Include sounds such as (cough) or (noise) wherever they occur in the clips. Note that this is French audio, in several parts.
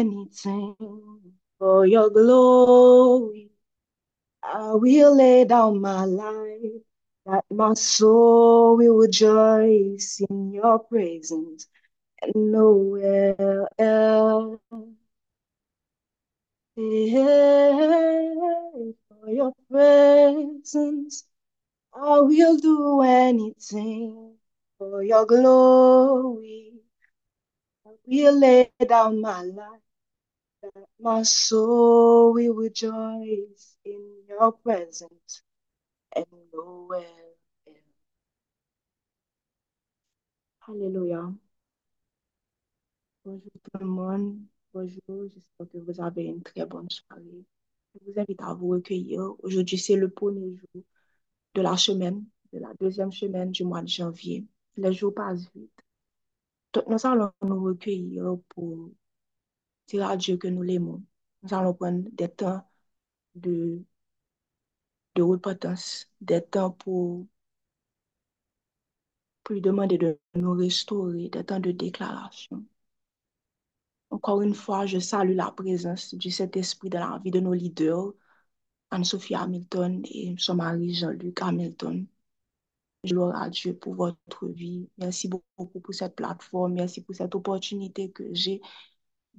anything for your glory. I will lay down my life that my soul will rejoice in your presence and nowhere else. For your presence, I will do anything for your glory. I will lay down my life that my soul rejoice in your presence and nowhere else. Hallelujah. Bonjour tout le monde. Bonjour, j'espère que vous avez une très bonne soirée. Je vous invite à vous recueillir. Aujourd'hui, c'est le premier jour de la semaine, de la deuxième semaine du mois de janvier. Les jours passent vite. Nous allons nous recueillir pour dire à Dieu que nous l'aimons. Nous allons prendre des temps de, de repentance, des temps pour, pour lui demander de nous restaurer, des temps de déclaration. Encore une fois, je salue la présence du Saint-Esprit dans la vie de nos leaders, Anne-Sophie Hamilton et son mari Jean-Luc Hamilton. Loue à Dieu pour votre vie. Merci beaucoup pour cette plateforme. Merci pour cette opportunité que j'ai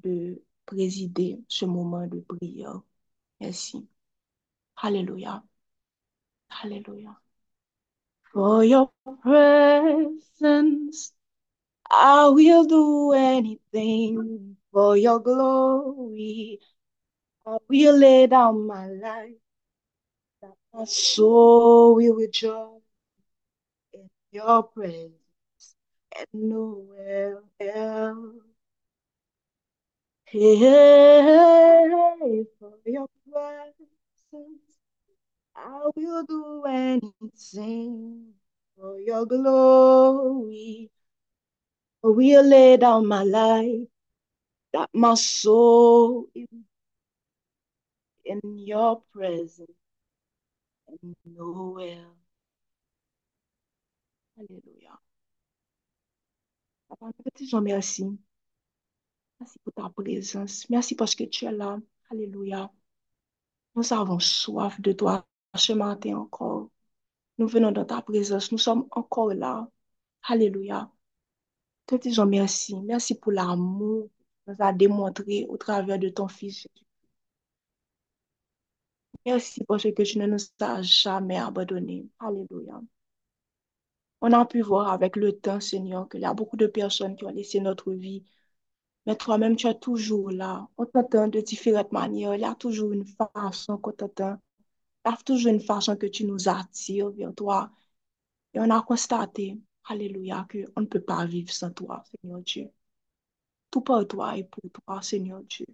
de présider ce moment de prière. Merci. Alléluia. Alléluia. For your presence, I will do anything for your glory. I will lay down my life that my soul will rejoice in your presence and nowhere else. Hey, for your presence, I will do anything for your glory. I will lay down my life that my soul is in your presence and nowhere. Alléluia. Papa, nous te merci. Merci pour ta présence. Merci parce que tu es là. Alléluia. Nous avons soif de toi ce matin encore. Nous venons dans ta présence. Nous sommes encore là. Alléluia. Te disons merci. Merci pour l'amour que nous as démontré au travers de ton Fils. Merci parce que tu ne nous as jamais abandonnés. Alléluia. On a pu voir avec le temps, Seigneur, qu'il y a beaucoup de personnes qui ont laissé notre vie. Mais toi-même, tu es toujours là. On t'entend de différentes manières. Il y a toujours une façon qu'on t'entend. Il y a toujours une façon que tu nous attires vers toi. Et on a constaté, Alléluia, qu'on ne peut pas vivre sans toi, Seigneur Dieu. Tout pour toi et pour toi, Seigneur Dieu.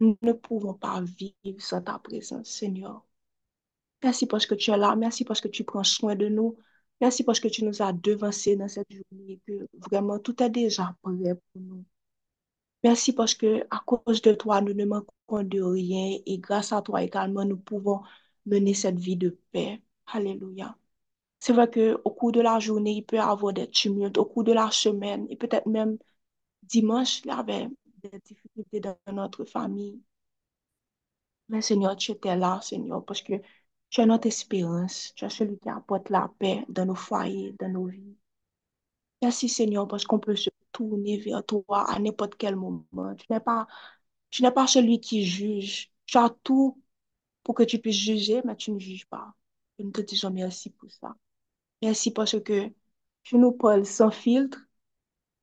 Nous ne pouvons pas vivre sans ta présence, Seigneur. Merci parce que tu es là. Merci parce que tu prends soin de nous. Merci parce que tu nous as devancés dans cette journée, vraiment tout est déjà prêt pour nous. Merci parce que à cause de toi, nous ne manquons de rien et grâce à toi également, nous pouvons mener cette vie de paix. Alléluia. C'est vrai qu'au cours de la journée, il peut y avoir des tumultes, au cours de la semaine et peut-être même dimanche, il y avait des difficultés dans notre famille. Mais Seigneur, tu étais là, Seigneur, parce que tu es notre espérance. Tu es celui qui apporte la paix dans nos foyers, dans nos vies. Merci, Seigneur, parce qu'on peut se tourner vers toi à n'importe quel moment. Tu n'es pas, tu n'es pas celui qui juge. Tu as tout pour que tu puisses juger, mais tu ne juges pas. Nous te disons merci pour ça. Merci parce que tu nous parles sans filtre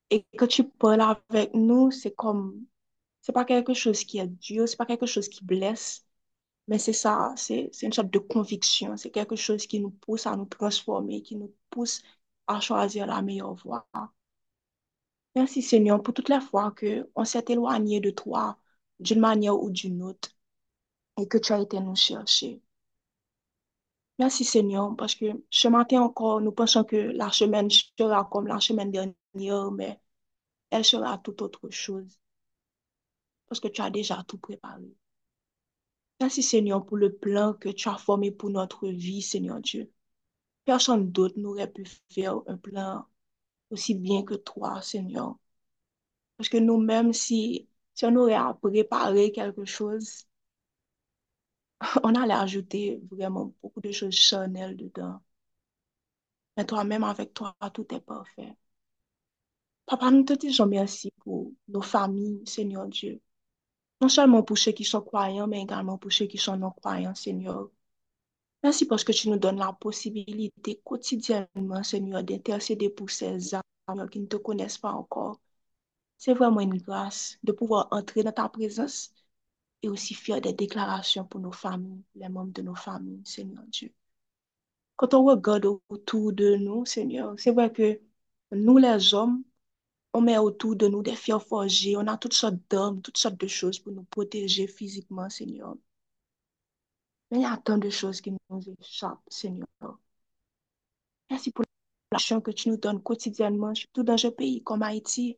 et quand tu parles avec nous, c'est comme, c'est pas quelque chose qui est dur, c'est pas quelque chose qui blesse, mais c'est ça, c'est c'est une sorte de conviction, c'est quelque chose qui nous pousse à nous transformer, qui nous pousse à choisir la meilleure voie. Merci Seigneur pour toutes les fois que on s'est éloigné de toi d'une manière ou d'une autre et que tu as été nous chercher. Merci Seigneur parce que ce matin encore, nous pensons que la semaine sera comme la semaine dernière, mais elle sera tout autre chose parce que tu as déjà tout préparé. Merci Seigneur pour le plan que tu as formé pour notre vie, Seigneur Dieu. Personne d'autre n'aurait pu faire un plan aussi bien que toi, Seigneur. Parce que nous-mêmes, si si on aurait à préparer quelque chose, (laughs) on allait ajouter vraiment beaucoup de choses charnelles dedans. Mais toi-même, avec toi, tout est parfait. Papa, nous te disons merci pour nos familles, Seigneur Dieu. Non seulement pour ceux qui sont croyants, mais également pour ceux qui sont non-croyants, Seigneur. Merci parce que tu nous donnes la possibilité quotidiennement, Seigneur, d'intercéder pour ces âmes qui ne te connaissent pas encore. C'est vraiment une grâce de pouvoir entrer dans ta présence et aussi faire des déclarations pour nos familles, les membres de nos familles, Seigneur Dieu. Quand on regarde autour de nous, Seigneur, c'est vrai que nous, les hommes, on met autour de nous des fers forgés, on a toutes sortes d'armes, toutes sortes de choses pour nous protéger physiquement, Seigneur. Mais il y a tant de choses qui nous échappent, Seigneur. Merci pour l'action que tu nous donnes quotidiennement, surtout dans un pays comme Haïti,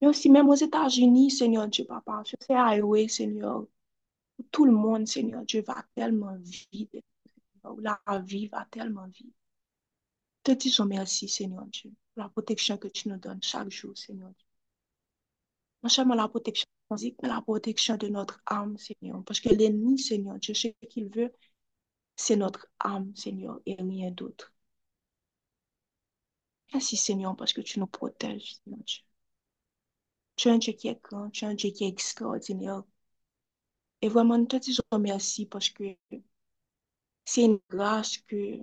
mais aussi même aux États-Unis, Seigneur Dieu, Papa, sur ces highways, Seigneur, tout le monde, Seigneur Dieu, va tellement vite, où la vie va tellement vite. Te disons merci, Seigneur Dieu, pour la protection que tu nous donnes chaque jour, Seigneur Dieu. Non seulement la protection mais la protection de notre âme, Seigneur. Parce que l'ennemi, Seigneur Dieu, ce qu'il veut, c'est notre âme, Seigneur, et rien d'autre. Merci, Seigneur, parce que tu nous protèges, Seigneur Dieu. Tu es un Dieu qui est grand, tu es un Dieu qui est extraordinaire. Et vraiment, nous te disons merci parce que c'est une grâce que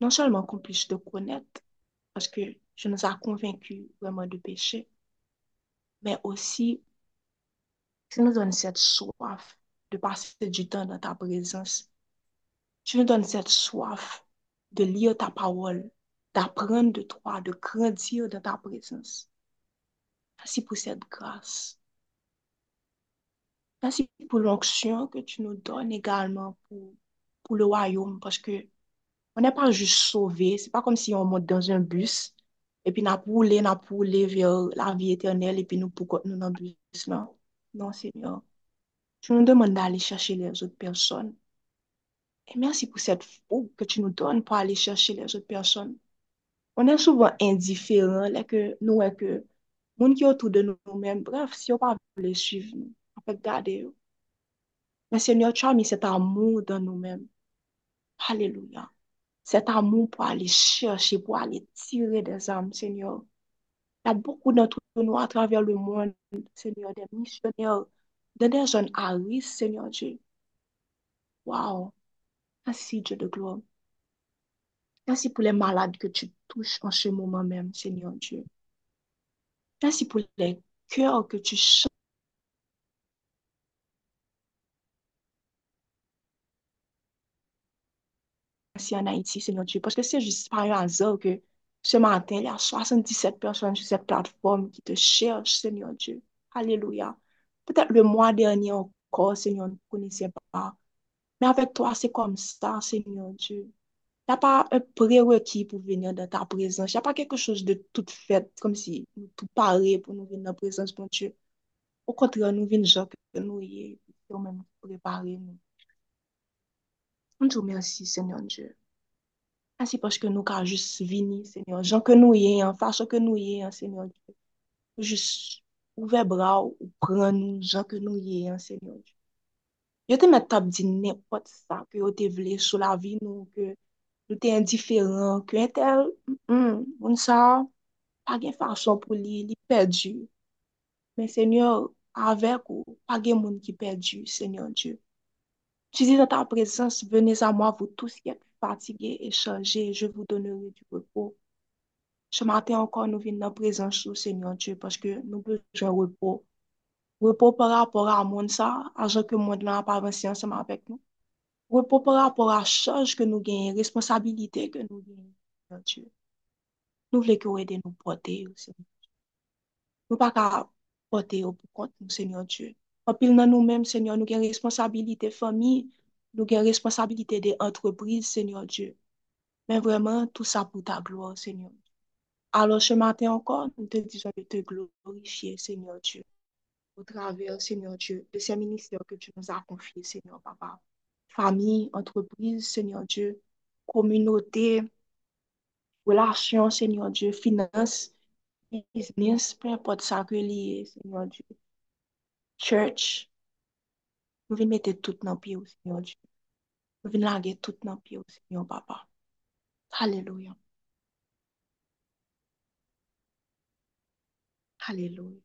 non seulement qu'on puisse te connaître, parce que tu nous as convaincus vraiment de péché, mais aussi tu nous donnes cette soif de passer du temps dans ta présence. Tu nous donnes cette soif de lire ta parole, d'apprendre de toi, de grandir dans ta présence. Merci pour cette grâce. Merci pour l'onction que tu nous donnes également pour, pour le royaume, parce que on n'est pas juste sauvé. C'est pas comme si on monte dans un bus epi na pou le, na pou le vye la vi eternel, epi nou pou kote nou nan blis lan. Non, Seigneur. Tu nou demande d'aller chercher les autres personnes. Et merci pour cette fougue que tu nous donnes pour aller chercher les autres personnes. On est souvent indifférent, là que nous, là que moun ki autour de nous-mêmes, bref, si on pas les suivre, on peut garder eux. Mais Seigneur, tu as mis cet amour dans nous-mêmes. Alléluia. Cet amour pour aller chercher, pour aller tirer des âmes, Seigneur. Il y a beaucoup d'entre nous à travers le monde, Seigneur, des missionnaires, des zones à risque, Seigneur Dieu. Wow. Merci, Dieu de gloire. Merci pour les malades que tu touches en ce moment même, Seigneur Dieu. Merci pour les cœurs que tu changes. En Haïti, Seigneur Dieu, parce que c'est juste par un hasard que ce matin, il y a 77 personnes sur cette plateforme qui te cherchent, Seigneur Dieu. Alléluia. Peut-être le mois dernier encore, Seigneur, ne connaissait pas. Mais avec toi, c'est comme ça, Seigneur Dieu. Il n'y a pas un prérequis pour venir dans ta présence. Il n'y a pas quelque chose de tout fait, comme si tout paré pour nous venir dans la présence de Dieu. Au contraire, nous venons que nous y est, même préparer nous. On djou mersi, Senyon Dje. Asi poske nou ka jist vini, Senyon. Jan ke nou ye an, fason ke nou ye an, Senyon Dje. Jist ouve bra ou pran nou, jan ke nou ye an, Senyon Dje. Yo te met tab di nepot sa, ke yo te vle sou la vi nou, ke yo te indiferent, ke entel, moun sa, pa gen fason pou li, li perdi. Men Senyon, avek ou, pa gen moun ki perdi, Senyon Dje. Tu dis dans ta présence, venez à moi, vous tous qui êtes fatigués et chargés, je vous donnerai du repos. Ce matin encore, nous venons dans la présence du Seigneur Dieu parce que nous avons besoin de repos. Repos par rapport à monde ça, à ce que le monde n'a pas avancé ensemble avec nous. Repos par rapport à la charge que nous gagnons, responsabilité que nous gagnons, Seigneur Dieu. Nous voulons que vous aidez nous porter, Seigneur Dieu. Nous ne pouvons pas porter au compte, Seigneur Dieu. Anpil nan nou menm, Senyor, nou gen responsabilite fami, nou gen responsabilite de entreprise, Senyor Diyo. Men vreman, tout sa pou ta gloa, Senyor. Alors, ce matin encore, nous te disons de te glorifier, Seigneur Dieu, au travers, Seigneur Dieu, de ces ministères que tu nous as confiés, Seigneur Papa. Famille, entreprise, Seigneur Dieu, communauté, relations, Seigneur Dieu, finances, business, peu importe ça que lié, Seigneur Dieu. Church, nou vin mette tout nan piye ou, Seigneur Dieu. Nou vin lage tout nan piye ou, Seigneur Papa. Alléluia. Alléluia.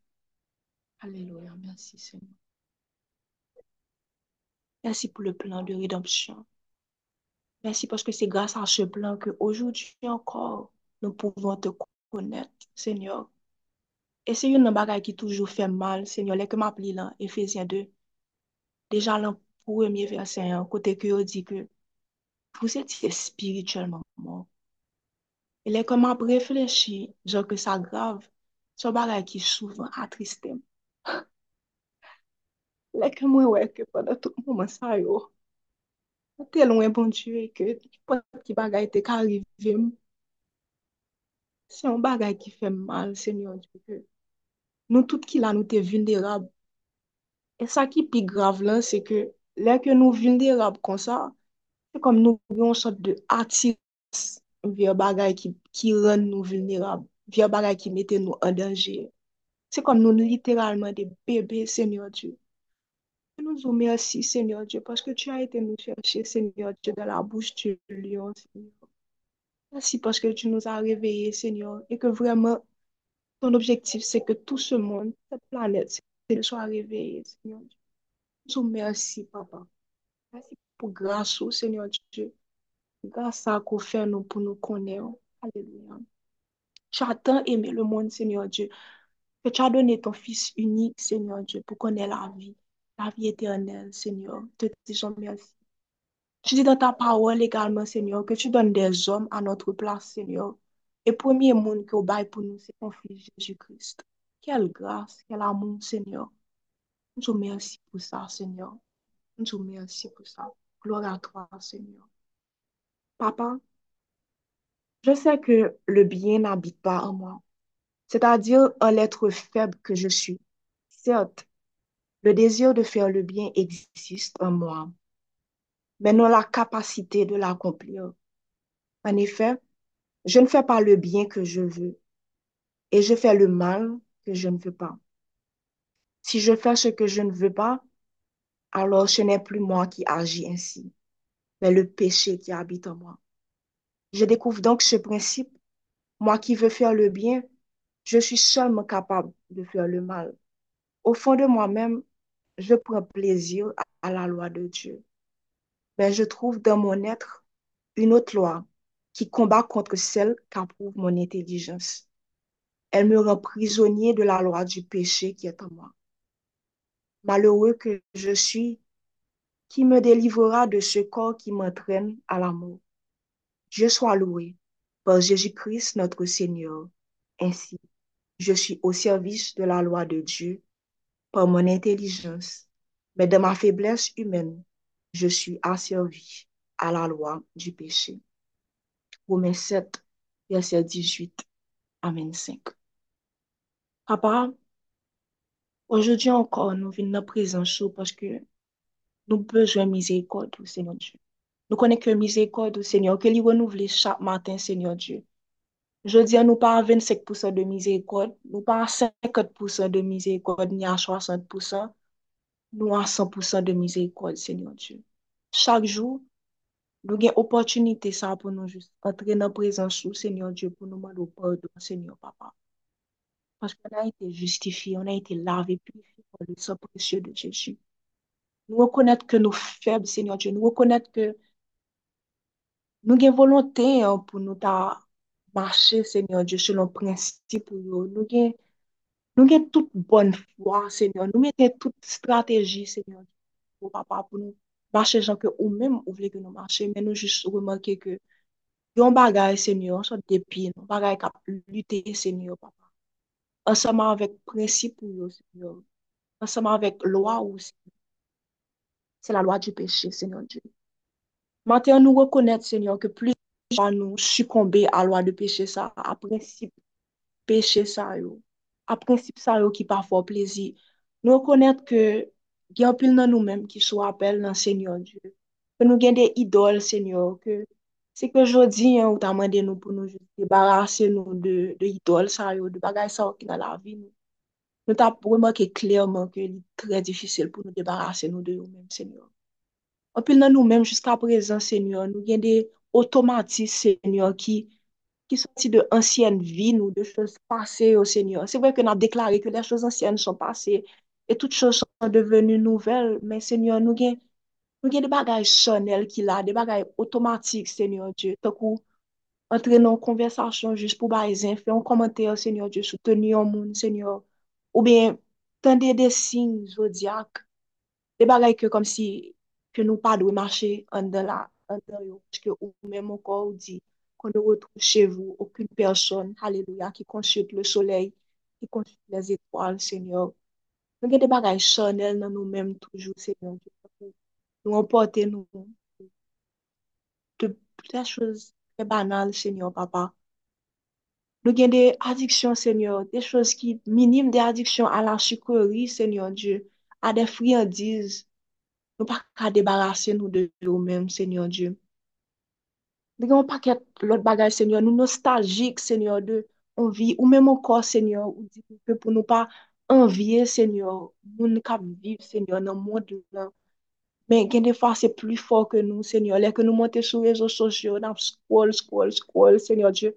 Alléluia. Merci, Seigneur. Merci pour le plan de rédemption. Merci parce que c'est grâce à ce plan que aujourd'hui encore, nous pouvons te connaître, Seigneur. E se yon nan bagay ki toujou fè mal, se nyo leke map li lan, Efesien 2, deja lan pou emye versen yon, kote ki yo di ke, pou se ti spirituelman mou. E leke map reflechi, jò ke sa grav, so bagay ki souvan atristem. (laughs) leke mwen weke pwede tout mouman sa yo, telon e bon tue ke, pou ki bagay te ka arrivem, Se yon bagay ki fe mal, se nyon di pe. Nou tout ki la nou te vilderab. E sa ki pi grav lan, se ke lè ke nou vilderab kon sa, se kom nou yon sot de atiris vye bagay ki, ki ren nou vilderab, vye bagay ki mette nou an denje. Se kom nou literalman de bebe, se nyon di. Nous vous remercions, Seigneur Dieu, parce que tu as été nous chercher, Seigneur Dieu, dans la bouche du lion, Seigneur. Merci parce que tu nous as réveillés, Seigneur, et que vraiment, ton objectif, c'est que tout ce monde, cette planète, soit réveillé, Seigneur Dieu. Nous merci, Papa. Merci pour grâce, Seigneur Dieu. Grâce à qu'on fait nous pour nous connaître. Alléluia. Tu as tant aimé le monde, Seigneur Dieu, que tu as donné ton Fils unique, Seigneur Dieu, pour connaître la vie, la vie éternelle, Seigneur. Te disons merci. Tu dis dans ta parole également, Seigneur, que tu donnes des hommes à notre place, Seigneur. Et premier monde que bail pour nous, c'est ton Fils Jésus-Christ. Quelle grâce, quel amour, Seigneur. Nous te remercions pour ça, Seigneur. Nous te remercions pour ça. Gloire à toi, Seigneur. Papa, je sais que le bien n'habite pas en moi, c'est-à-dire en l'être faible que je suis. Certes, le désir de faire le bien existe en moi, mais non la capacité de l'accomplir. En effet, je ne fais pas le bien que je veux et je fais le mal que je ne veux pas. Si je fais ce que je ne veux pas, alors ce n'est plus moi qui agis ainsi, mais le péché qui habite en moi. Je découvre donc ce principe. Moi qui veux faire le bien, je suis seulement capable de faire le mal. Au fond de moi-même, je prends plaisir à la loi de Dieu. Mais je trouve dans mon être une autre loi qui combat contre celle qu'approuve mon intelligence. Elle me rend prisonnier de la loi du péché qui est en moi. Malheureux que je suis, qui me délivrera de ce corps qui m'entraîne à la mort. Dieu soit loué par Jésus-Christ notre Seigneur. Ainsi, je suis au service de la loi de Dieu par mon intelligence, mais de ma faiblesse humaine, je suis asservi à la loi du péché. Romains 7, verset 18 à 25. Papa, aujourd'hui encore, nous venons dans présence parce que nous besoin de miséricorde, Seigneur Dieu. Nous connaissons que miséricorde, Seigneur, que lui renouvelle chaque matin, Seigneur Dieu. Je dis, nous pas à 25% de miséricorde, nous pas à 50% de miséricorde, ni à 60%, nou an 100% de mizerikol, Senyor Diyo. Chak jou, nou gen opotunite sa pou nou just entre nan prezansou, Senyor Diyo, pou nou man nou pardon, Senyor Papa. Paske an a ite justifi, an a ite lave, purifi, pou le sa presye de Jeji. Nou rekonnet ke nou feb, Senyor Diyo, nou rekonnet ke nou gen volonté an pou nou ta marche, Senyor Diyo, selon prinsip pou yo, nou gen Nou gen tout bon fwa, Senyor. Nou mette tout strategi, Senyor. Ou papa pou nou mache jan ke ou mèm ou vle ke nou mache. Men nou jist remanke ke yon bagay, Senyor, sot depi nou. Bagay kap lute, Senyor, papa. Ansama avèk prinsip ou yo, Senyor. Ansama avèk loa ou, Senyor. Se la loa di peche, Senyor, Diyo. Maten nou rekonet, Senyor, ke pli jan nou sukombe a loa de peche sa, a prinsip peche sa yo. a prinsip sa yo ki pa fò plezi. Nou konèt ke gen pil nan nou menm ki sou apel nan Senyor Diyo. Ke nou gen de idol Senyor, ke se ke jodi an ou ta mande nou pou nou debarase nou de, de idol sa yo, de bagay sa yo ki nan la vi nou. Nou ta pou remanke klerman ke li tre difisil pou nou debarase nou de yo menm Senyor. Anpil nan nou menm, jiska prezant Senyor, nou gen de otomatis Senyor ki qui sont de anciennes vies, ou de choses passées au Seigneur. C'est vrai qu'on a déclaré que les choses anciennes sont passées et toutes choses sont devenues nouvelles, mais Seigneur, nous avons nous des bagages chanel qu'il a, des bagages automatiques, Seigneur Dieu. Tant qu'on entre dans conversation juste pour baiser, faire un commentaire, Seigneur Dieu, soutenir le monde, Seigneur. Ou bien, tendez des signes zodiaques, des bagages que comme si que nous pas de marcher en dedans là, en dedans, parce que ou même encore dit qu'on ne retrouve chez vous aucune personne, alléluia, qui consulte le soleil, qui consulte les étoiles, Seigneur. Nous avons des bagages chanel dans nous-mêmes toujours, Seigneur. Nous emporter nous de des choses très banales, Seigneur Papa. Nous avons des addictions, Seigneur, des choses qui minimes, des addictions à la sucrerie, Seigneur Dieu, à des friandises. Nous pas qu'à débarrasser nous de nous-mêmes, Seigneur Dieu. Dè gen yon paket lot bagay, Senyor, nou nostaljik, Senyor, de anvi, ou mèm ankor, Senyor, ou di pou pou nou pa anvye, Senyor, moun kap viv, Senyor, nan moun de lan. Men gen defa se pli for ke nou, Senyor, lè ke nou monte sou rezo sosyo, nan skol, skol, skol, Senyor Diyo.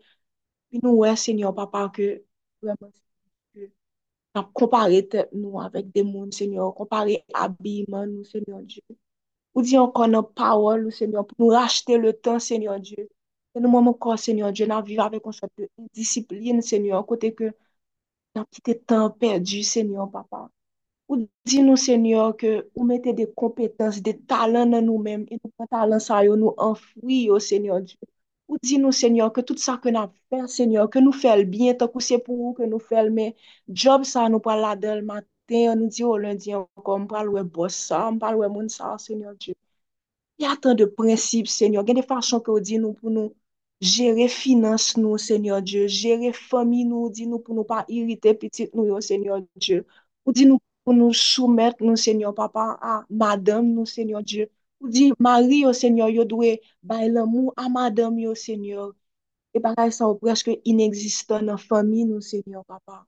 Pi nou wè, Senyor, papa, ke vreman, nan kompare te nou avèk de moun, Senyor, kompare abi man nou, Senyor Diyo. Ou di ankon nan pawol ou semyon pou nou rachete le tan semyon Diyo. Se nou mwen mwen kon semyon Diyo nan vive avè konsep de disipline semyon kote ke nan pite tan perdi semyon papa. Ou di nou semyon ke ou mette de kompetans, de talan nan nou menm e nou kon talan sa yo nou anfwi yo semyon Diyo. Ou di nou semyon ke tout sa ke nan fè semyon ke nou fèl bien tak ou se pou ou ke nou fèl men job sa nou pa la del mat maten, an nou di yo lundi ankon, mpal wè bosa, mpal wè moun sa, Seigneur Diyo. Ya tan de prinsip, Seigneur, gen de fason ke ou di nou pou nou jere finans nou, Seigneur Diyo, jere fami nou, di nou pou nou pa irite pitit nou yo, Seigneur Diyo. Ou di nou pou nou soumet nou, Seigneur Papa, a madame nou, Seigneur Diyo. Ou di, mari yo, Seigneur, yo dwe bay l'amou a madame yo, Seigneur. E bakay sa ou preske ineksistan nan fami nou, Seigneur, papa.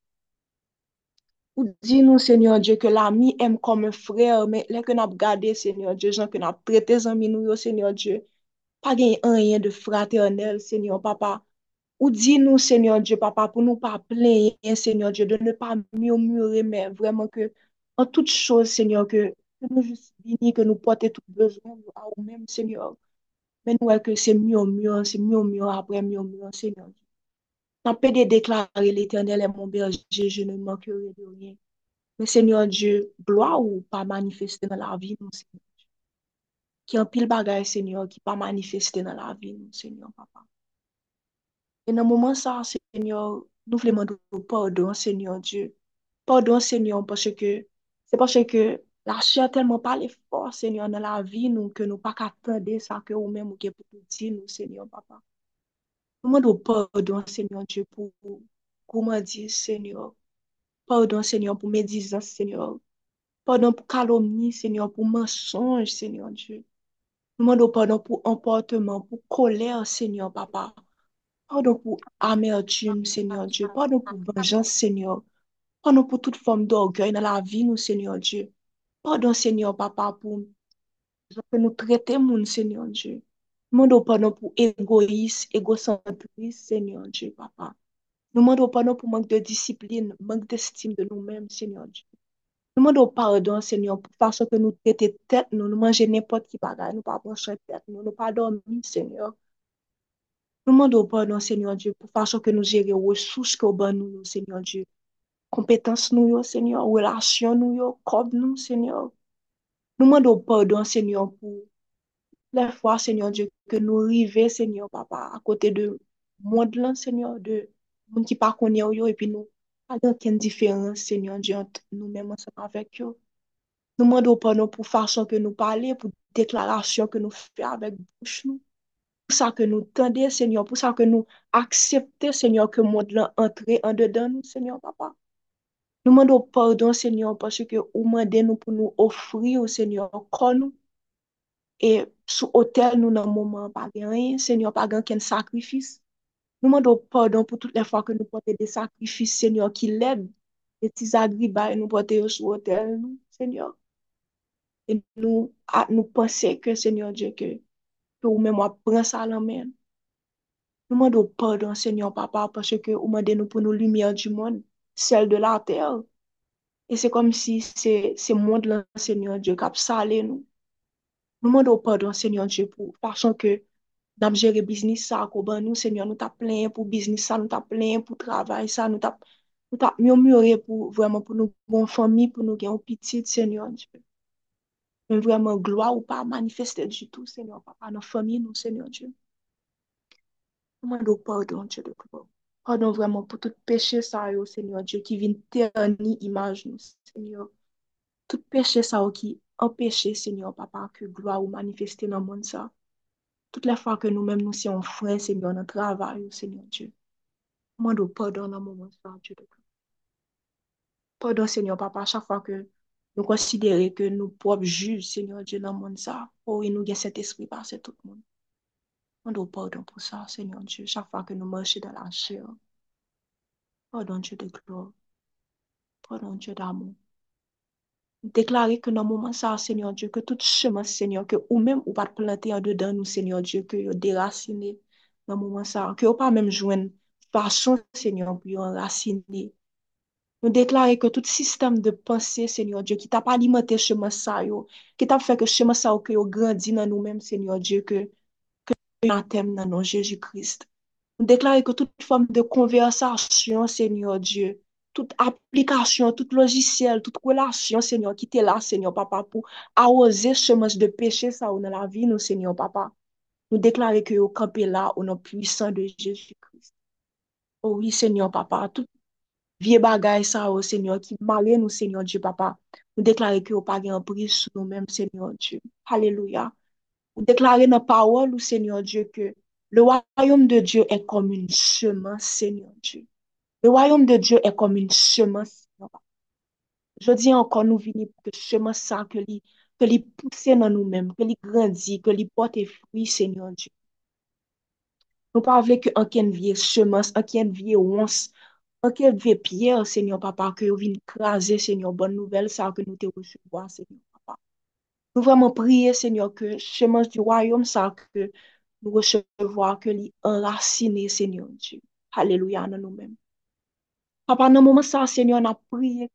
Ou di nou, Seigneur Diyo, ke la mi em kom un frèr, men lè ke nap gade, Seigneur Diyo, jan ke nap prete zanmi nou yo, Seigneur Diyo, pa gen yon yon de fraternel, Seigneur Papa. Ou di nou, Seigneur Diyo, Papa, pou nou pa plenye, Seigneur Diyo, de ne pa murmure, men vreman ke, an tout chose, Seigneur, ke, ke nou jous vini, ke nou pote tout bezon, ou mèm, Seigneur, men nou wè ke se murmure, se murmure apre murmure, Seigneur Diyo. Nan pe de deklare l'Eternel e mon berje, je ne mankere de rien. Men Seigneur Dieu, gloa ou pa manifeste nan la vi nou, Seigneur Dieu. Ki an pil bagay, Seigneur, ki pa manifeste nan la vi nou, Seigneur, papa. E nan mouman sa, Seigneur, nou vleman nou pardon, Seigneur Dieu. Pardon, Seigneur, parce que, se parce que la chia telman pa le for, Seigneur, nan la vi nou, ke nou pa katande sa ke ou men mou ke pou ti nou, Seigneur, papa. Demandons pardon, Seigneur Dieu, pour, dire, Seigneur. Pardon, Seigneur, pour médisance, Seigneur. Pardon pour calomnie, Seigneur, pour mensonge, Seigneur Dieu. Demandons pardon pour emportement, pour colère, Seigneur, Papa. Pardon pour amertume, Seigneur Dieu. Pardon pour vengeance, Seigneur. Pardon pour toute forme d'orgueil dans la vie, nous, Seigneur Dieu. Pardon, Seigneur, Papa, pour que nous traitons, Seigneur Dieu. Mando panon pou egois, egocentris, Seigneur Dieu, papa. Nous demandons pardon pour manque de discipline, manque d'estime de nous-mêmes, Seigneur Dieu. Nous demandons pardon, Seigneur, pour façon que nous traitons tête, nous nous mangeons n'importe qui bagaille, nous pas brancher tête, nous nous pas dormir, Seigneur. Nous demandons pardon, Seigneur Dieu, pour façon que nous gérions les ressources que nous nous, Seigneur Dieu. Compétences nous, Seigneur, relations nous, corps nous, Seigneur. Nous demandons pardon, Seigneur, pour les fois, Seigneur Dieu, que nous arrivons, Seigneur, Papa, à côté de monde là, Seigneur, de monde qui pas connaît et puis nous, pas aucune différence, Seigneur Dieu, entre nous-mêmes ensemble avec eux. Nous demandons pardon pour façon que nous parlons, pour déclaration que nous faisons avec bouche nous pour ça que nous tendons, Seigneur, pour ça que nous acceptons, Seigneur, que le monde entre en dedans nous, Seigneur, Papa. Nous demandons pardon, Seigneur, parce que vous demandez nous pour nous offrir, Seigneur, corps nous. E sou otel nou nan mouman pa gen yen, senyor pa gen ken sakrifis. Nou mando pardon pou tout le fwa ke nou pote de sakrifis senyor ki led, de tizagri bay nou pote yo sou otel nou, senyor. E nou, a, nou pense ke senyor diye ke, ke ou men mwa pran sa lan men. Nou mando pardon senyor papa, parce ke ou mande nou pou nou lumiye di moun, sel de la ter. E se kom si se, se moun de lan senyor diye kap sale nou. Nou mando pardon, Senyon Dje, pou parson ke nam jere biznis sa ko ban nou, Senyon, nou ta plen pou biznis sa, nou ta plen pou travay sa, nou ta, nou ta myommure pou vreman pou nou bon fami, pou nou gen ou pitit, Senyon Dje. Men vreman gloa ou pa manifeste du tout, Senyon, pa pa nan fami nou, Senyon Dje. Nou mando pardon, Dje, de pou. Pardon vreman pou tout peche sa yo, Senyon Dje, ki vin terni imaj nou, Senyon. Tout peche sa yo ki empêche, Seigneur Papa, que gloire ou manifester dans le monde, ça. Toutes les fois que nous-mêmes, nous sommes frères, Seigneur, dans le travail, Seigneur Dieu. Nous demandons pardon dans le moment, ça, Dieu de. Pardon, Seigneur Papa, chaque fois que nous considérons que nous propres juges, Seigneur Dieu, dans le monde, ça. Oh, et nous avons cet esprit passer tout le monde. On doit pardon pour ça, Seigneur Dieu, chaque fois que nous marchons dans la chair. Pardon, Dieu de gloire. Pardon, Dieu d'amour. Deklare ke nan mouman sa, Senyor Diyo, ke tout cheman, Senyor, ke ou mèm ou pat plante an dedan nou, Senyor Diyo, ke yo derasine nan mouman sa, ke yo pa mèm jwen fason, Senyor, pou yo enrasine. Nou deklare ke tout sistem de panse, Senyor Diyo, ki tap alimante cheman sa yo, ki tap fè ke cheman sa yo ke yo grandi nan nou mèm, Senyor Diyo, ke yo nan tem nan nou, Jejou Krist. Nou deklare ke tout form de konversasyon, Senyor Diyo, toute application, tout logiciel, toute relation, Seigneur, qui était là, Seigneur Papa, pour arroser chemin de péché, ça, dans la vie, nous, Seigneur Papa. Nous déclarons que vous campez là, au nom puissant de Jésus-Christ. Oh oui, Seigneur Papa, tout vieux bagage, ça, oh Seigneur, qui malait nous, Seigneur Dieu, Papa. Nous déclarons que vous pas en prise sur nous-mêmes, Seigneur Dieu. Alléluia. Vous déclarez dans parole, Seigneur Dieu, que le royaume de Dieu est comme une semence, Seigneur Dieu. Le royaume de Diyo e kom un seman sa. Je di ankon nou vini pou ke seman sa ke li, ke li pousse nan nou menm, ke li grandi, ke li pote fwi, Senyon Diyo. Nou pa avle ke anken vie seman, anken vie wans, anken vie pier, Senyon Papa, ke yo vini kraze, Senyon, bon nouvel sa ke nou te recevo, Senyon Papa. Nou vreman priye, Senyon, ke seman di royaume sa ke nou recevo, ke li enrasine, Senyon Diyo. Halelouya nan nou menm. Papa, dans le moment ça, Seigneur, on a prié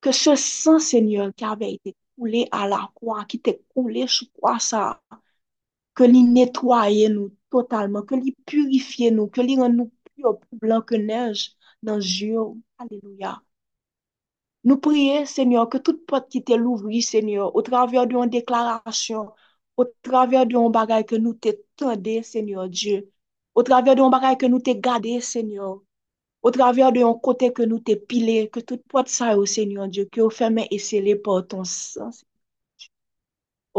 que, ce sang, Seigneur, qui avait été coulé à la croix, qui était coulé sur croix, ça, que l'il nettoyait nous totalement, que l'il purifiait nous, que l'il rend nous plus blanc que neige dans Dieu. Alléluia. Nous prions, Seigneur, que toute porte qui était l'ouvrir, Seigneur, au travers d'une déclaration, au travers d'un bagage que nous t'étendons, Seigneur Dieu, au travers d'un bagage que nous t'es gardé, Seigneur, Ou travèr de yon kote ke nou te pile, ke tout pot sa yo, Senyon Diyo, ke ou fèmè esele porton san,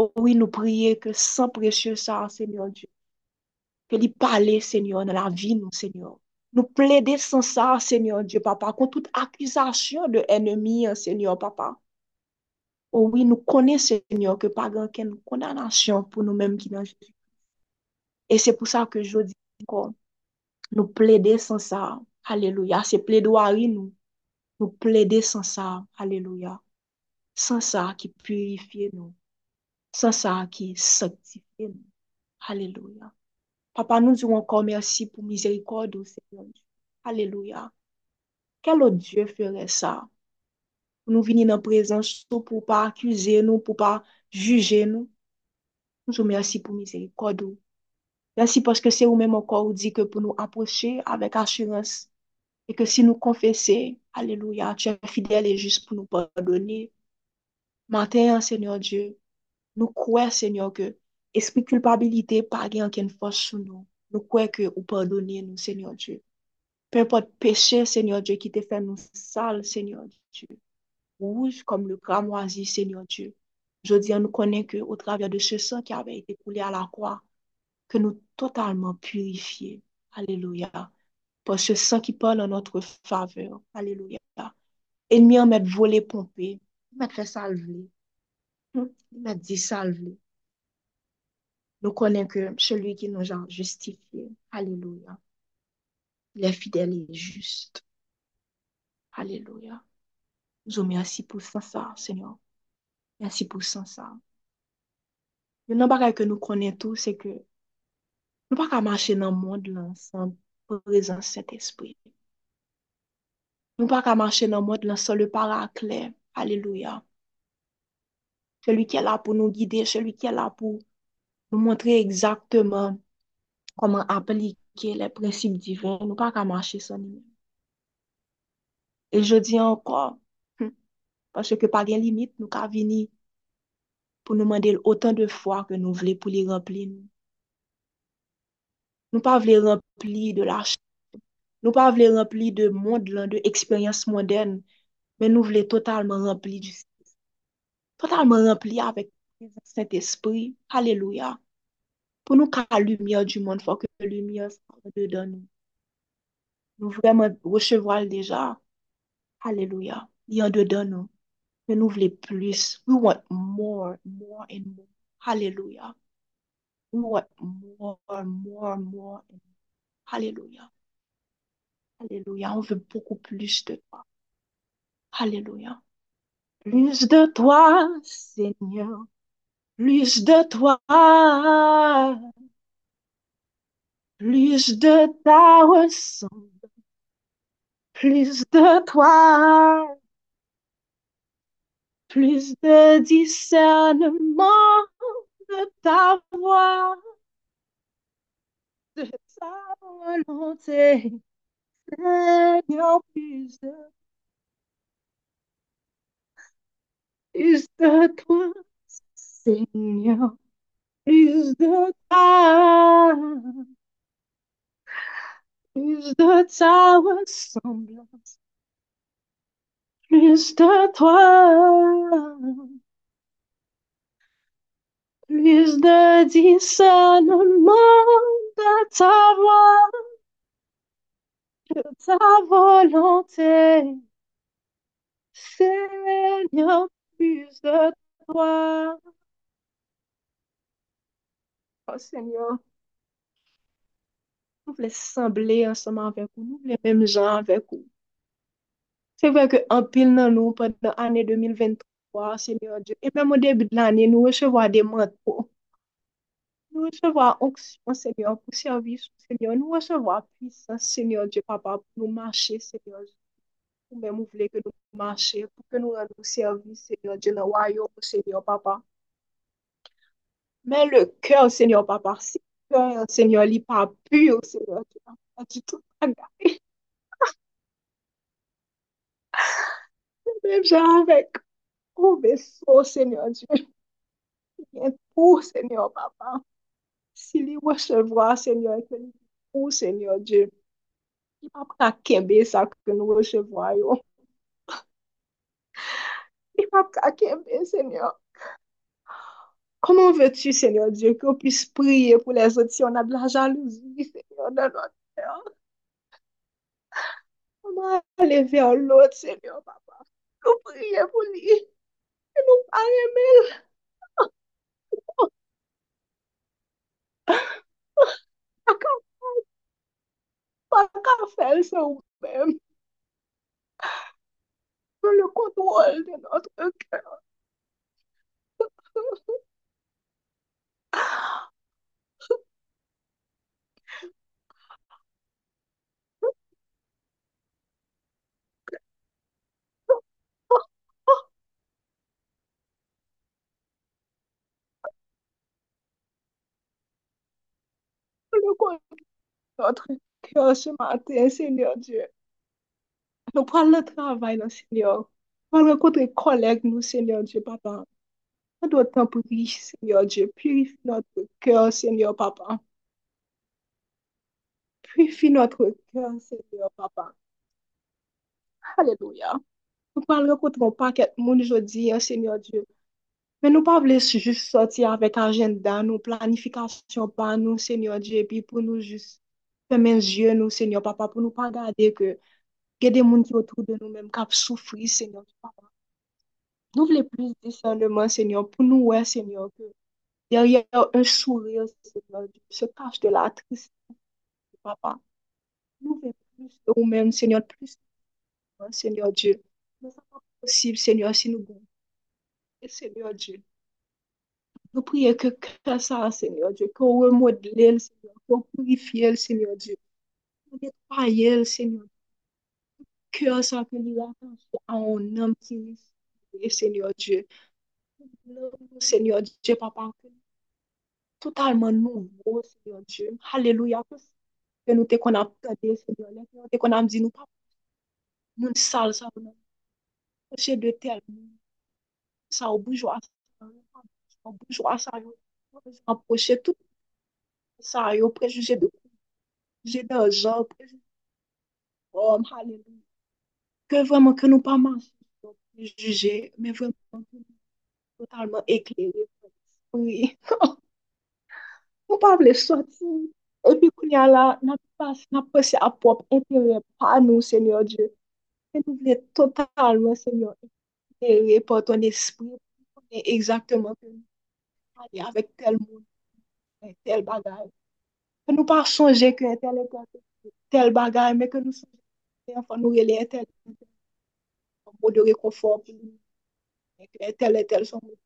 Ou oui nou priye ke san presye sa, Senyon Diyo, ke li pale, Senyon, nan la vi nou, Senyon. Nou ple de san sa, Senyor Diyo, papa, oh kon tout akizasyon de enemi, Senyor, papa. Ouwi, nou kone, Senyor, ke pa gen ken kondanasyon pou nou menm ki nan Jésus. E se pou sa ke jodi kon, nou ple de san sa, Alléluia. C'est plaidoirie, nous. Nous plaider sans ça. Alléluia. Sans ça qui purifie nous. Sans ça qui sanctifie nous. Alléluia. Papa, nous disons encore merci pour miséricorde, Seigneur. Alléluia. Quel autre Dieu ferait ça? Nous venir dans la présence pour pas accuser nous, pour pas juger nous. Nous disons merci pour miséricorde. Merci parce que c'est vous-même encore dit que pour nous approcher avec assurance et que si nous confessons, Alléluia, tu es fidèle et juste pour nous pardonner. Matin, Seigneur Dieu, nous croyons, Seigneur, que esprit culpabilité pas aucune force sur nous. Nous croyons que vous pardonnez nous, Seigneur Dieu. Peu importe péché, Seigneur Dieu, qui te fait nous sales, Seigneur Dieu. Rouge comme le cramoisi, Seigneur Dieu. Je dis, nous connaissons que au travers de ce sang qui avait été coulé à la croix, que nous totalement purifiés. Alléluia. Par ce sang qui parle en notre faveur. Alléluia. Ennemi en mettre volé, pompé, mettre fait salver. Mettre dit salver. Nous connaissons que celui qui nous a justifiés. Alléluia. Il est fidèle et juste. Alléluia. Nous merci pour ça, Seigneur. Merci pour ça. Yon nan bagay que nous connaissons tous, c'est que nous pas qu'à marcher dans le monde là présence Saint-Esprit. Nous pas qu'à marcher dans le monde là sans le paraclet. Alléluia. Celui qui est là pour nous guider, celui qui est là pour nous montrer exactement comment appliquer les principes divins. Nous pas qu'à marcher sans lui. Et je dis encore, hmm, parce que pas de limite, nous qu'à venir pour nous demander autant de fois que nous voulons pour les remplir. Nous pas voulons remplir de la nous pas voulons remplir de monde, là, de expérience moderne, mais nous voulons totalement remplir du totalement remplir avec le Saint-Esprit. Alléluia. Pour nous, car la lumière du monde, il faut que la lumière soit dedans nous. Nous vraiment recevoir déjà. Alléluia. Il y a dedans nous. Mais nous voulons plus. We want more, more and more. Alléluia. More, more, more. More. Alléluia. Alléluia. On veut beaucoup plus de toi. Alléluia. Plus de toi, Seigneur. Plus de toi. Plus de ta ressemblance. Plus de toi. Plus de discernement de ta voix. De ta volonté. Seigneur, plus de, plus de toi, Seigneur, plus de ta, plus de ta ressemblance, plus de toi, plus de discernement de ta voix, de ta volonté. Seigneur, plus de toi. Oh Seigneur, nous voulons sembler ensemble avec vous, nous voulons les mêmes gens avec vous. C'est vrai qu'en pile dans nous, pendant l'année 2023, Seigneur Dieu, et même au début de l'année, nous recevons des manteaux. Nous recevons onction, Seigneur, pour servir, Seigneur. Nous recevons puissance, Seigneur Dieu, Papa, pour nous marcher, Seigneur Dieu. Même vous voulez que nous marchions, pour que nous rendions service, Seigneur Dieu, le royaume, Seigneur, Papa. Mais le cœur, Seigneur, Papa, si le cœur, Seigneur, n'est pas pur, Seigneur Dieu, pas du tout bagay. (laughs) Même avec pou beso, Seigneur Diyo. Gen pou, Seigneur Papa. Si li wechevwa, Seigneur, ke li pou, Seigneur Diyo. Ki pa pra kembe sa ke nou wechevwa yo. Ki pa pra kembe, Seigneur. Koman ve tu, Seigneur Diyo, ki yo pwis priye pou les oti, si on a de la jalouzi, Seigneur, nan not ter. Koman ale ver lot, Seigneur Papa. Kou priye pou li. Et nous pas aimer. Pas qu'à faire ça nous-mêmes. Le contrôle de notre cœur. Contrôle de notre cœur ce matin, Seigneur Dieu. Nous prenons le travail, là, Seigneur. Nous rencontrer collègues, nous, Seigneur Dieu, Papa. Nous doit pour riche, Seigneur Dieu. Purifie notre cœur, Seigneur, Papa. Purifie notre cœur, Seigneur, Papa. Alléluia. Nous parlons rencontrer un paquet de monde aujourd'hui, hein, Seigneur Dieu. Mais nous pas voulons juste sortir avec agenda, nous, planification par nous, Seigneur Dieu, et puis pour nous juste fermer les yeux, nous, Seigneur, Papa, pour nous pas regarder que des gens qui autour de nous-mêmes qui souffrent, Seigneur, Papa. Nous voulons plus de discernement, Seigneur, pour nous, ouais, Seigneur, que derrière un sourire, Seigneur, Dieu, se cache de la tristesse, Papa. Nous voulons plus de nous-mêmes, Seigneur, plus de nous, Seigneur Dieu. Mais ça va possible, Seigneur, si nous. Seigneur Dieu. Nous prions que, que ça, Seigneur Dieu, qu'on remodèle, Seigneur, qu'on purifie, Seigneur Dieu, qu'on nettoie, Seigneur Dieu. Que ça, que nous attention à un homme qui est, Seigneur Dieu. Seigneur Dieu, papa, totalement nouveau, Seigneur Dieu. Alléluia. Que nous te qu'on a Seigneur, que nous te qu'on a dit, nous, papa, nous sal, ça, nous, de tel. sa ou boujwa sa ou boujwa sa yo anproche tout. Sa yo prejuje de kou prejuje de anjan prejuje om oh, halelouya ke vwèman ke nou pa manche prejuje men vwèman totalman ekleri oui. Nou pa vle soti epi kounya la nan pase apop entere pa nou senyor Diyo se nou vle totalman senyor ekleri entere pa ton esprit. E exactement pou nou. Ali avek tel moun. Tel bagay. E nou pa sonje ke tel tel bagay, me ke nou sonje. Nou rele tel. Mou de rekonfor pou nou. Tel tel son moun.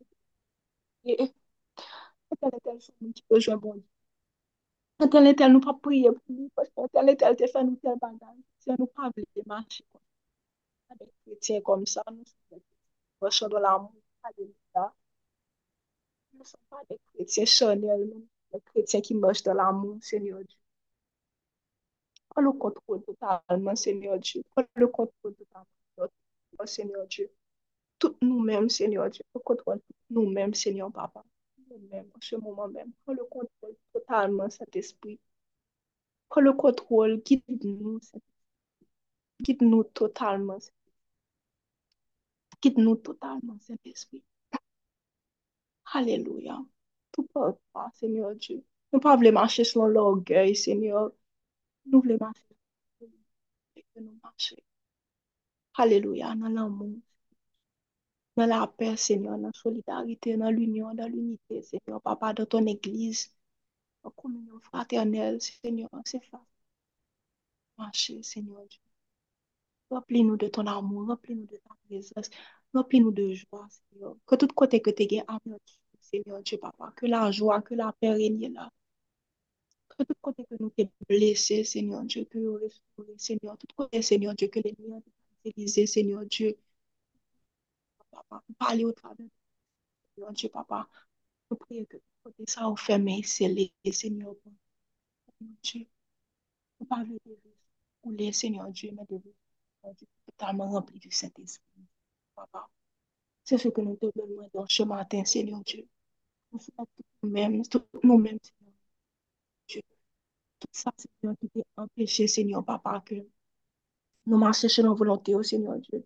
E tel tel son moun ki pe jwen bon di. Un tel et tel nou pa priye pou nou, parce un tel et tel te fè nou tel bagay, se nou pa vle demanche kon. Adek kretien kom sa, chan do la moun, aleluya. Nou se pa dek kretien chanel, nou, dek kretien ki mòj do la moun, Seigneur Dieu. Kon le kontrol totalman, Seigneur Dieu. Kon le kontrol totalman, Seigneur Dieu. Tout nou mèm, Seigneur Dieu. Le kontrol nou mèm, Seigneur Papa. même, en ce moment même. Prends le contrôle totalement, cet esprit. Prends le contrôle, guide-nous, guide-nous totalement. Guide-nous totalement, cet esprit. Alléluia. Tout pas, Seigneur Dieu. Nous ne pas marcher selon l'orgueil, Seigneur. Nous voulons marcher. Nous marcher. Alléluia, dans l'amour dans la paix, Seigneur, dans la solidarité, dans l'union, dans l'unité, Seigneur, Papa, dans ton église, en communion fraternelle, Seigneur, c'est facile. Marcher, Seigneur Dieu. Remplis-nous de ton amour, remplis-nous de ta présence, remplis-nous de joie, Seigneur. Que tout côté que tu es Seigneur Dieu, Papa, que la joie, que la paix règne là. Que tout côté que nous t'es blessé, Seigneur Dieu, que nous restauré, Seigneur. Tout côté, Seigneur Dieu, que les liens utilisés, Seigneur Dieu, papa. Au travers de Dieu, papa. Nous prions que côté ça au fermé, scellé, Seigneur. Dieu. Nous parlons de vous. Seigneur Dieu, mais de vous. Totalement rempli du Saint-Esprit. Papa. C'est ce que nous te demandons ce matin, Seigneur Dieu. Nous sommes nous-mêmes, nous-mêmes, Seigneur Dieu. Tout ça, Seigneur, qui t'est empêché, Seigneur, Papa, que nous marchions selon volonté, au Seigneur Dieu.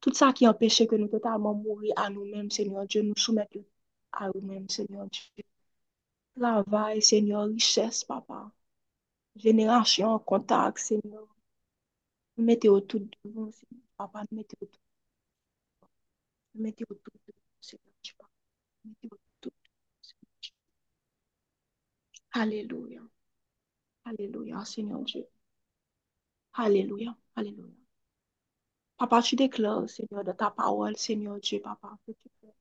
Tout ça qui empêchait que nous totalement mourir à nous-mêmes, Seigneur Dieu, nous soumettons à nous-mêmes, Seigneur Dieu. Travail, Seigneur, richesse, Papa. Génération, contact, Seigneur. Mettez autour de vous, Seigneur. Papa, mettez autour de vous. Mettez autour de vous, Seigneur Dieu. Nous mettez autour de vous, Seigneur Dieu. Alléluia. Alléluia, Seigneur Dieu. Alléluia. Alléluia. Papa, tu déclares, Seigneur, de ta parole, Seigneur Dieu, Papa, que tu fais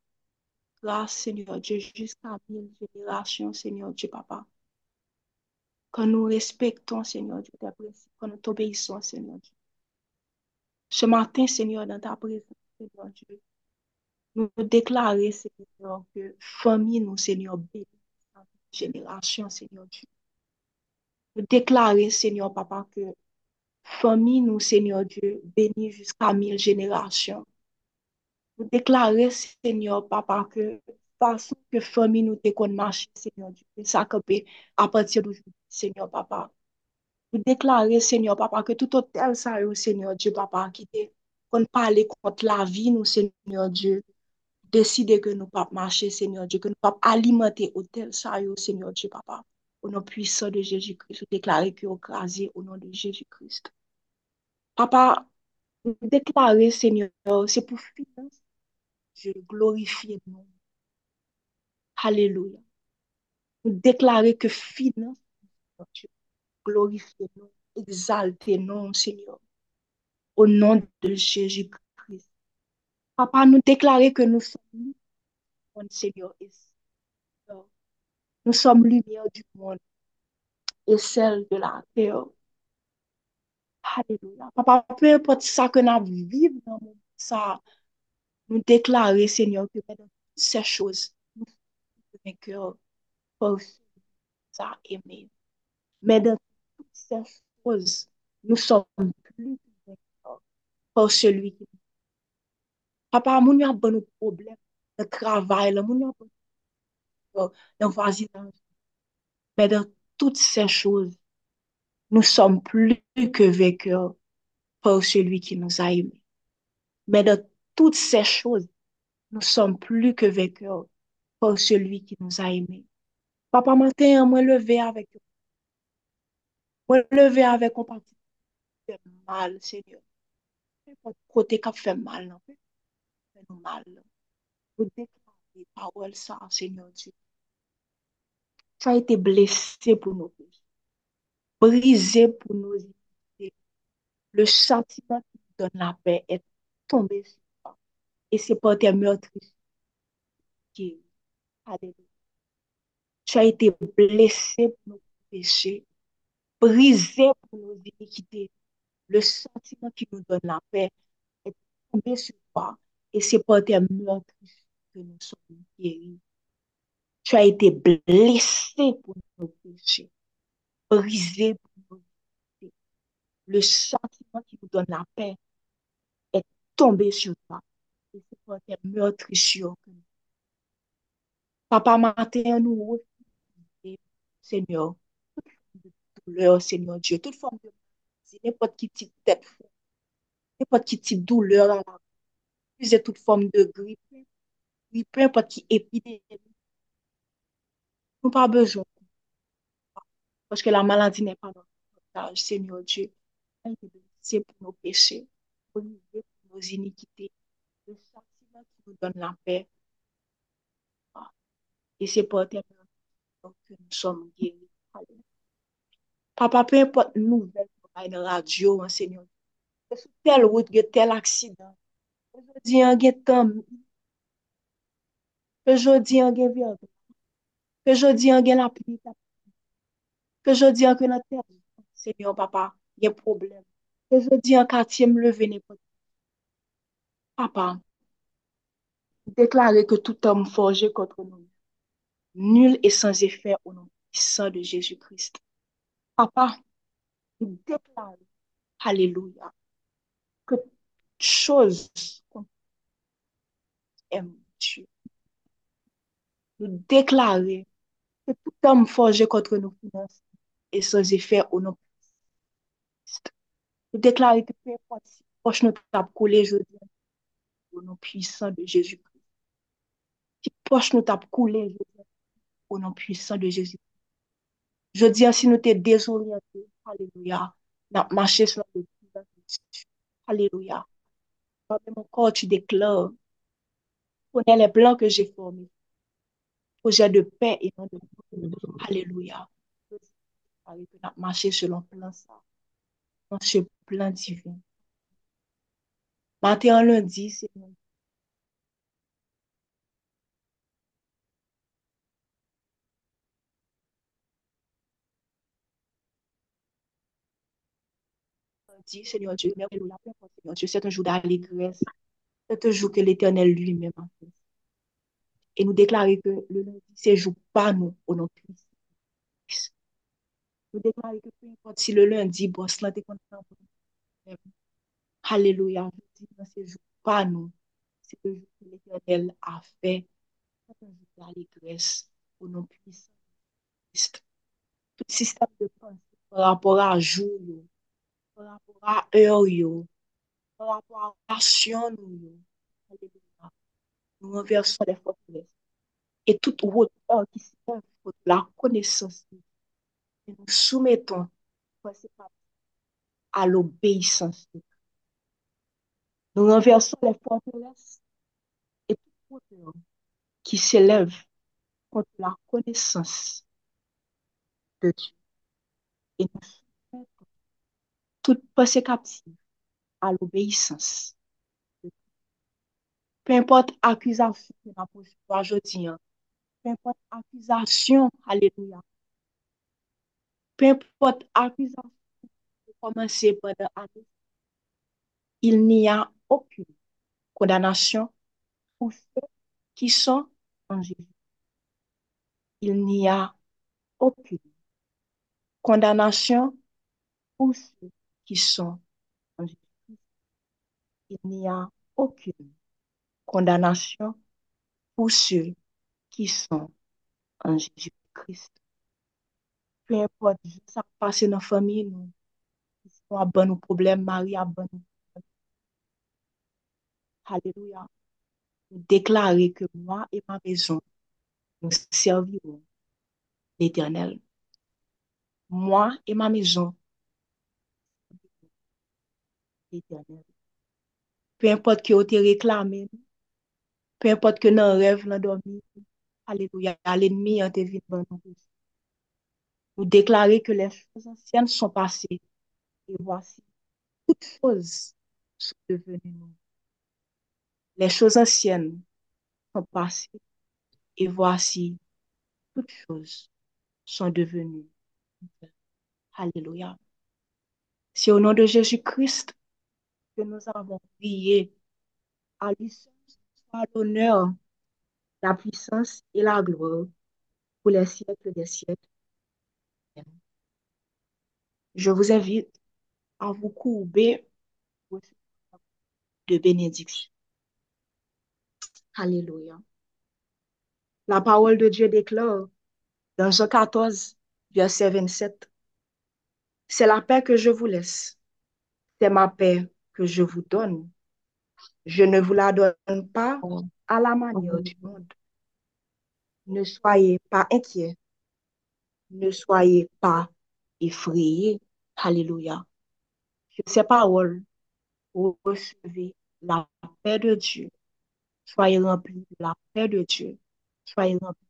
grâce, Seigneur Dieu, jusqu'à mille générations, Seigneur Dieu, Papa. Que nous respectons, Seigneur Dieu, tes que nous t'obéissons, Seigneur Dieu. Ce matin, Seigneur, dans ta présence, Seigneur Dieu, nous déclarons, Seigneur, que famille nous, Seigneur, bénisse génération, Seigneur Dieu. Nous déclarons, Seigneur, Papa, que famille nous, Seigneur Dieu, bénis jusqu'à mille générations. Nous déclarer, Seigneur, Papa, que façon que famille nous te marcher, Seigneur Dieu, ça à partir d'aujourd'hui, Seigneur, Papa. Déclarer, Seigneur, Papa, que tout hôtel, ça, Seigneur Dieu, Papa, qui te qu'on parle contre la vie, nous, Seigneur Dieu, décider que nous pas marcher, Seigneur Dieu, que nous pas alimenter hôtel, ça, Seigneur Dieu, Papa. Au nom puissant de Jésus-Christ, déclarer que crasez au nom de Jésus-Christ. Papa, déclarer, Seigneur, c'est pour finir. Je glorifie nous. Alléluia. Déclarer que finance, glorifier nous, exalter nous, Seigneur. Au nom de Jésus-Christ. Papa, nous déclarer que nous sommes Seigneur, et. Nous sommes lumière du monde et celle de la terre. Alléluia. Papa, peu importe ça que nous vivons dans le monde, ça, nous déclarer, Seigneur, que dans toutes ces choses, nous sommes vainqueurs pour ça aimer. Mais dans toutes ces choses, nous sommes plus vainqueurs pour celui qui nous Papa, moun y a bon problème de travail, là, moun y a bon de voisinage. Mais dans toutes ces choses, nous sommes plus que vainqueurs pour celui qui nous a aimés. Mais dans toutes ces choses, nous sommes plus que vainqueurs pour celui qui nous a aimés. Papa, matin, moi levé avec moi levé avec compassion. Fait mal, Seigneur. Côté qui fait mal, non? Fait nous mal. Nous déclarer parole ça, Seigneur Dieu. Tu as été blessé pour nos péchés, brisé pour nos iniquités. Le sentiment qui nous donne la paix est tombé sur toi. Et c'est par tes meurtrissures qui Alléluia. Tu as été blessé pour nos péchés, brisé pour nos iniquités. Le sentiment qui nous donne la paix est tombé sur toi. Et c'est par tes meurtrissures que nous sommes guéris. Tu as été blessé pour nos péchés, brisé pour nos péchés. Le sentiment qui nous donne la paix est tombé sur toi. Et c'est par tes meurtrissures que nous Papa, matin, nous Seigneur, douleur, Seigneur Dieu, toute forme de maladie, n'importe qui type tête, n'importe qui type douleur à la refusez toute forme de grippe, grippe, peu importe qui épidémie. Nous pas besoin. Parce que la maladie n'est pas notre portage, Seigneur Dieu. C'est pour nos péchés, pour nos iniquités. Le sentiment qui nous donne la paix. Et c'est pour tes que nous sommes guéris. Papa, pe impot nouvel pou bay nan radyo, ansenyon. Se sou tel wout ge tel aksidan. Se jodi an ge tam. Se jodi an ge vyod. Se jodi an ge la pli. Se jodi an ke nan tel. Ansenyon, papa, gen problem. Se jodi an katye m leve ne pot. Papa, deklare ke tout am forje kontre nou. Nul et sans effet au nom puissant de Jésus-Christ. Papa, nous déclarons, Alléluia, que chose qu'on aime Dieu. Nous déclarer que tout homme forgé contre nos finances est sans effet au nom Christ. Nous déclarer que peu importe si proche nous tape collé aujourd'hui au nom puissant de Jésus-Christ. Si proche nous tape coulé au nom puissant de Jésus. Je dis si nous t'es désorienté, Alléluia, n'a marché sur le Alléluia. Mon corps, tu déclares, connais les plans que j'ai formés. Projet de paix et non de Alléluia. N'a marché selon plan ça. Dans ce plan divin. Matin lundi, c'est dit, Seigneur Dieu, Seigneur Dieu, c'est un jour d'allégresse. C'est un jour que l'Éternel lui-même a fait. Et nous déclarer que le lundi, c'est jour pas nous au nom de Christ. Nous déclarer que peu importe si le lundi, boss, là, t'es content pour nous. Alléluia. C'est jour pas nous. C'est le jour que l'Éternel a fait. C'est un jour d'allégresse au nom de Christ. Tout système de pensée par rapport à jour, par rapport à heure, yo, par rapport à passion, nous, renversons les forteresses. Et toute route qui se pour la connaissance, et nous soumettons à l'obéissance. Nous renversons les forteresses et toute route qui s'élève contre la connaissance de Dieu. Et nous toute pensée captive à l'obéissance. Peu importe accusation que nous posée aujourd'hui, peu importe accusation, alléluia, peu importe accusation qui commencer pendant l'année, il n'y a aucune condamnation pour ceux qui sont en Jésus. Il n'y a aucune condamnation pour ceux qui sont en Jésus. Il n'y a aucune condamnation pour ceux qui sont en Jésus-Christ. Peu importe, ça passe dans la famille, nous, nous avons nos problèmes, Marie a bon Alléluia. Déclarer que moi et ma maison, nous servirons l'Éternel. Moi et ma maison, l'Éternel. Peu importe que vous te réclamé, peu importe que dans rêve, dans dormi, Alléluia, l'ennemi a été venu nous. Nous déclarer que les choses anciennes sont passées. Et voici, toutes choses sont devenues. Les choses anciennes sont passées. Et voici, toutes choses sont devenues. Alléluia. C'est au nom de Jésus-Christ que nous avons prié. À lui soit l'honneur, la puissance et la gloire pour les siècles des siècles. Je vous invite à vous courber de bénédiction. Alléluia. La parole de Dieu déclare dans Jean 14, verset 27, C'est la paix que je vous laisse. C'est ma paix que je vous donne. Je ne vous la donne pas à la manière du monde. Ne soyez pas inquiets. Ne soyez pas effrayés. Alléluia. Sur ces paroles, vous recevez la paix de Dieu. Soyez remplis de la paix de Dieu. Soyez remplis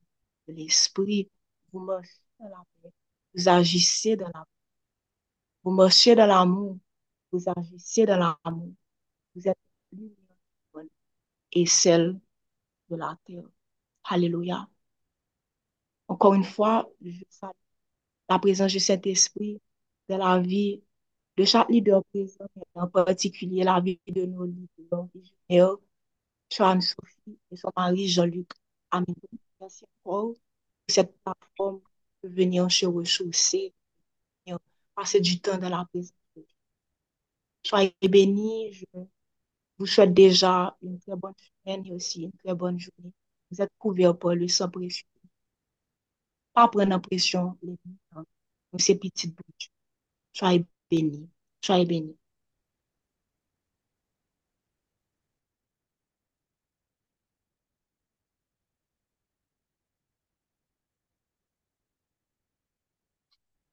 de l'Esprit. Vous marchez dans la paix. Vous agissez dans la paix. Vous marchez dans l'amour. Vous agissez dans l'amour. Vous êtes lumière et celle de la terre. Alléluia. Encore une fois, je salue la présence du Saint-Esprit dans la vie de chaque leader présent, en particulier la vie de nos leaders Joanne-Sophie et son mari Jean-Luc. Amen. Merci encore pour cette plateforme de venir se ressourcer, passer du temps dans la présence. Soyez bénis. Je vous souhaite déjà une très bonne semaine et aussi une très bonne journée. Vous êtes couverts par le sang précieux. Pas prendre pression les c'est petite bouche. Soyez bénis. Soyez bénis.